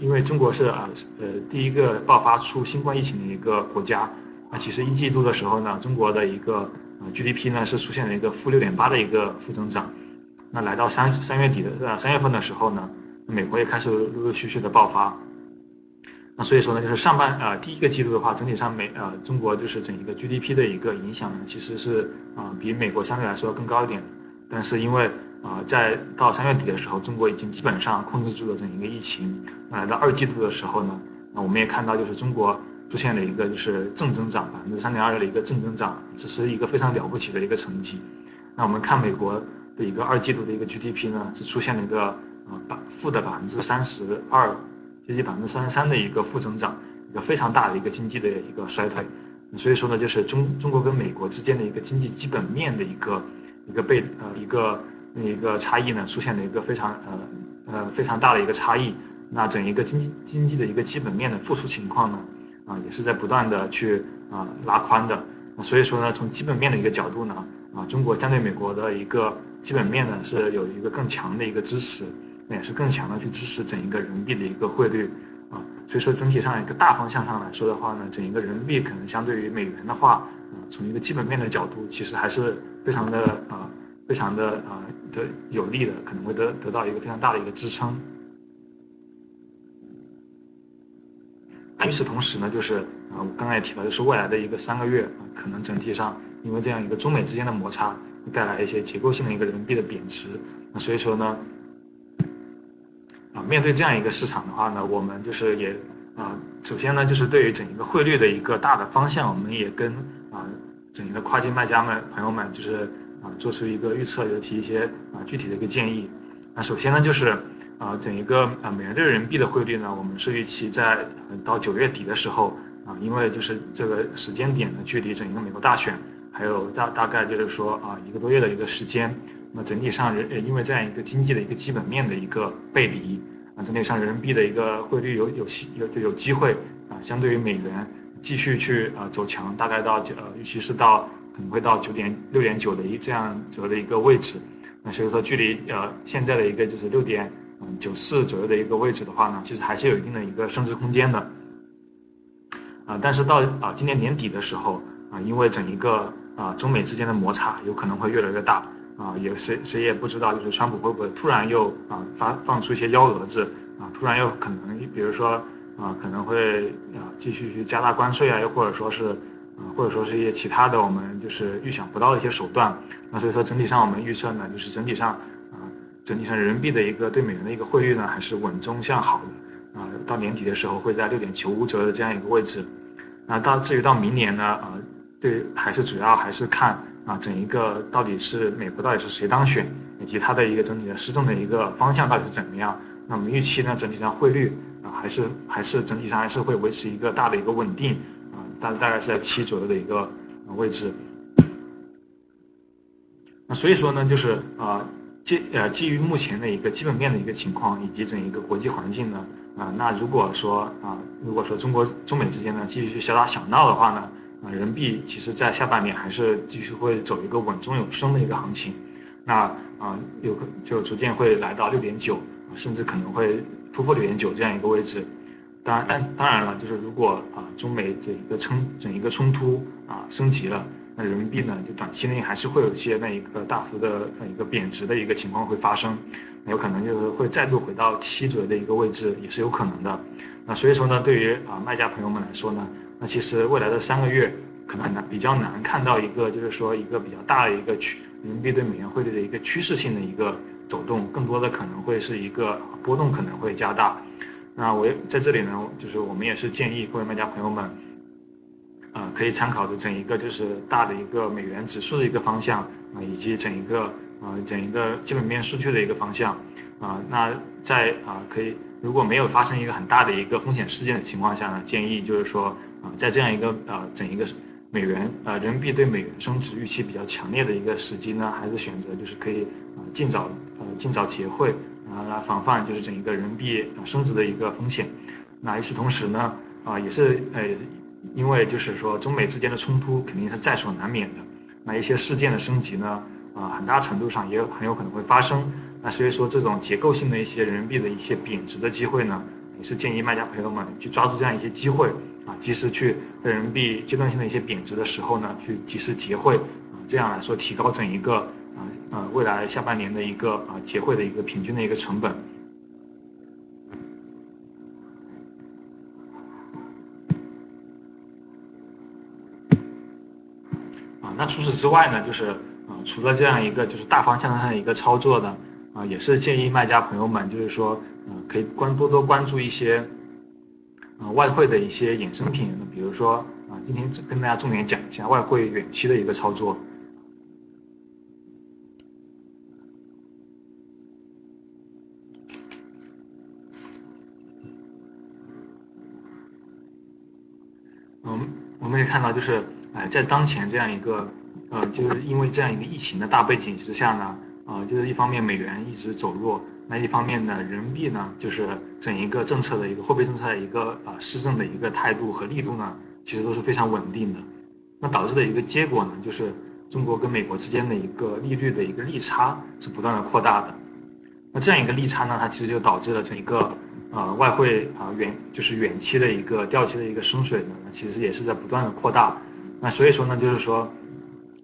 因为中国是啊呃第一个爆发出新冠疫情的一个国家，那其实一季度的时候呢，中国的一个呃 GDP 呢是出现了一个负六点八的一个负增长，那来到三三月底的呃三月份的时候呢，美国也开始陆陆续续的爆发，那所以说呢，就是上半呃第一个季度的话，整体上美呃中国就是整一个 GDP 的一个影响呢，其实是啊比美国相对来说更高一点，但是因为啊，在到三月底的时候，中国已经基本上控制住了整一个疫情。那来到二季度的时候呢，那我们也看到，就是中国出现了一个就是正增长，百分之三点二的一个正增长，这是一个非常了不起的一个成绩。那我们看美国的一个二季度的一个 GDP 呢，是出现了一个啊百负的百分之三十二，接近百分之三十三的一个负增长，一个非常大的一个经济的一个衰退。所以说呢，就是中中国跟美国之间的一个经济基本面的一个一个被呃一个。那一个差异呢，出现了一个非常呃呃非常大的一个差异。那整一个经济经济的一个基本面的复苏情况呢，啊也是在不断的去啊拉宽的。所以说呢，从基本面的一个角度呢，啊中国相对美国的一个基本面呢是有一个更强的一个支持，那也是更强的去支持整一个人民币的一个汇率啊。所以说整体上一个大方向上来说的话呢，整一个人民币可能相对于美元的话，啊从一个基本面的角度，其实还是非常的啊。非常的啊的有利的，可能会得得到一个非常大的一个支撑。与此同时呢，就是啊，我刚才也提到，就是未来的一个三个月啊，可能整体上因为这样一个中美之间的摩擦，会带来一些结构性的一个人民币的贬值。那所以说呢，啊，面对这样一个市场的话呢，我们就是也啊，首先呢，就是对于整一个汇率的一个大的方向，我们也跟啊整一个跨境卖家们朋友们就是。做出一个预测，尤提一些啊具体的一个建议。那首先呢，就是啊整一个啊美元对人民币的汇率呢，我们是预期在到九月底的时候啊，因为就是这个时间点呢距离整一个美国大选还有大大概就是说啊一个多月的一个时间，那整体上人因为这样一个经济的一个基本面的一个背离啊，整体上人民币的一个汇率有有有就有机会啊，相对于美元继续去啊走强，大概到呃预期是到。可能会到九点六点九的一这样左右的一个位置，那所以说距离呃现在的一个就是六点嗯九四左右的一个位置的话呢，其实还是有一定的一个升值空间的，啊，但是到啊今年年底的时候啊，因为整一个啊中美之间的摩擦有可能会越来越大啊，也谁谁也不知道就是川普会不会突然又啊发放出一些幺蛾子啊，突然又可能比如说啊可能会啊继续去加大关税啊，又或者说是。啊或者说是一些其他的我们就是预想不到的一些手段，那所以说整体上我们预测呢，就是整体上啊，整体上人民币的一个对美元的一个汇率呢，还是稳中向好的啊，到年底的时候会在六点九五左右的这样一个位置，那到至于到明年呢，啊，对，还是主要还是看啊，整一个到底是美国到底是谁当选，以及它的一个整体的施政的一个方向到底是怎么样，那我们预期呢，整体上汇率，还是还是整体上还是会维持一个大的一个稳定啊。大大概是在七左右的一个位置，那所以说呢，就是啊基呃基于目前的一个基本面的一个情况，以及整一个国际环境呢，啊那如果说啊如果说中国中美之间呢继续去小打小闹的话呢，啊人民币其实在下半年还是继续会走一个稳中有升的一个行情，那啊有可就逐渐会来到六点九，甚至可能会突破六点九这样一个位置。当然，但当然了，就是如果啊中美这一个冲整一个冲突啊升级了，那人民币呢就短期内还是会有一些那一个大幅的那一个贬值的一个情况会发生，有可能就是会再度回到七左右的一个位置也是有可能的。那所以说呢，对于啊卖家朋友们来说呢，那其实未来的三个月可能很难比较难看到一个就是说一个比较大的一个趋人民币对美元汇率的一个趋势性的一个走动，更多的可能会是一个波动可能会加大。那我在这里呢，就是我们也是建议各位卖家朋友们，啊，可以参考的整一个就是大的一个美元指数的一个方向啊，以及整一个啊整一个基本面数据的一个方向啊。那在啊可以如果没有发生一个很大的一个风险事件的情况下呢，建议就是说啊在这样一个啊整一个美元啊人民币对美元升值预期比较强烈的一个时机呢，还是选择就是可以啊尽早呃尽早结汇。啊，来防范就是整一个人民币升值的一个风险。那与此同时呢，啊，也是呃，因为就是说中美之间的冲突肯定是在所难免的。那一些事件的升级呢，啊，很大程度上也有很有可能会发生。那所以说这种结构性的一些人民币的一些贬值的机会呢，也是建议卖家朋友们去抓住这样一些机会啊，及时去在人民币阶段性的一些贬值的时候呢，去及时结汇啊，这样来说提高整一个啊呃未来下半年的一个啊结汇的一个平均的一个成本。啊，那除此之外呢，就是啊除了这样一个就是大方向上的一个操作呢。啊，也是建议卖家朋友们，就是说，嗯，可以关多多关注一些，呃，外汇的一些衍生品，比如说，啊，今天跟大家重点讲一下外汇远期的一个操作。嗯，我们可以看到，就是，哎，在当前这样一个，呃，就是因为这样一个疫情的大背景之下呢。就是一方面美元一直走弱，那一方面呢，人民币呢，就是整一个政策的一个货币政策的一个啊施政的一个态度和力度呢，其实都是非常稳定的。那导致的一个结果呢，就是中国跟美国之间的一个利率的一个利差是不断的扩大的。那这样一个利差呢，它其实就导致了整一个呃外汇啊远就是远期的一个掉期的一个升水呢，其实也是在不断的扩大。那所以说呢，就是说。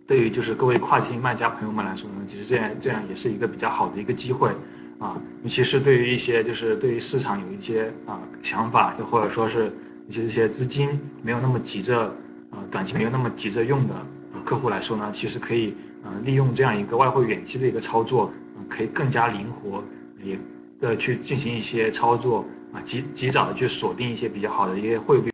对于就是各位跨境卖家朋友们来说呢，其实这样这样也是一个比较好的一个机会啊，尤其是对于一些就是对于市场有一些啊想法，又或者说是一些这些资金没有那么急着呃短期没有那么急着用的客户来说呢，其实可以呃利用这样一个外汇远期的一个操作，可以更加灵活也的去进行一些操作啊，及及早的去锁定一些比较好的一些汇率。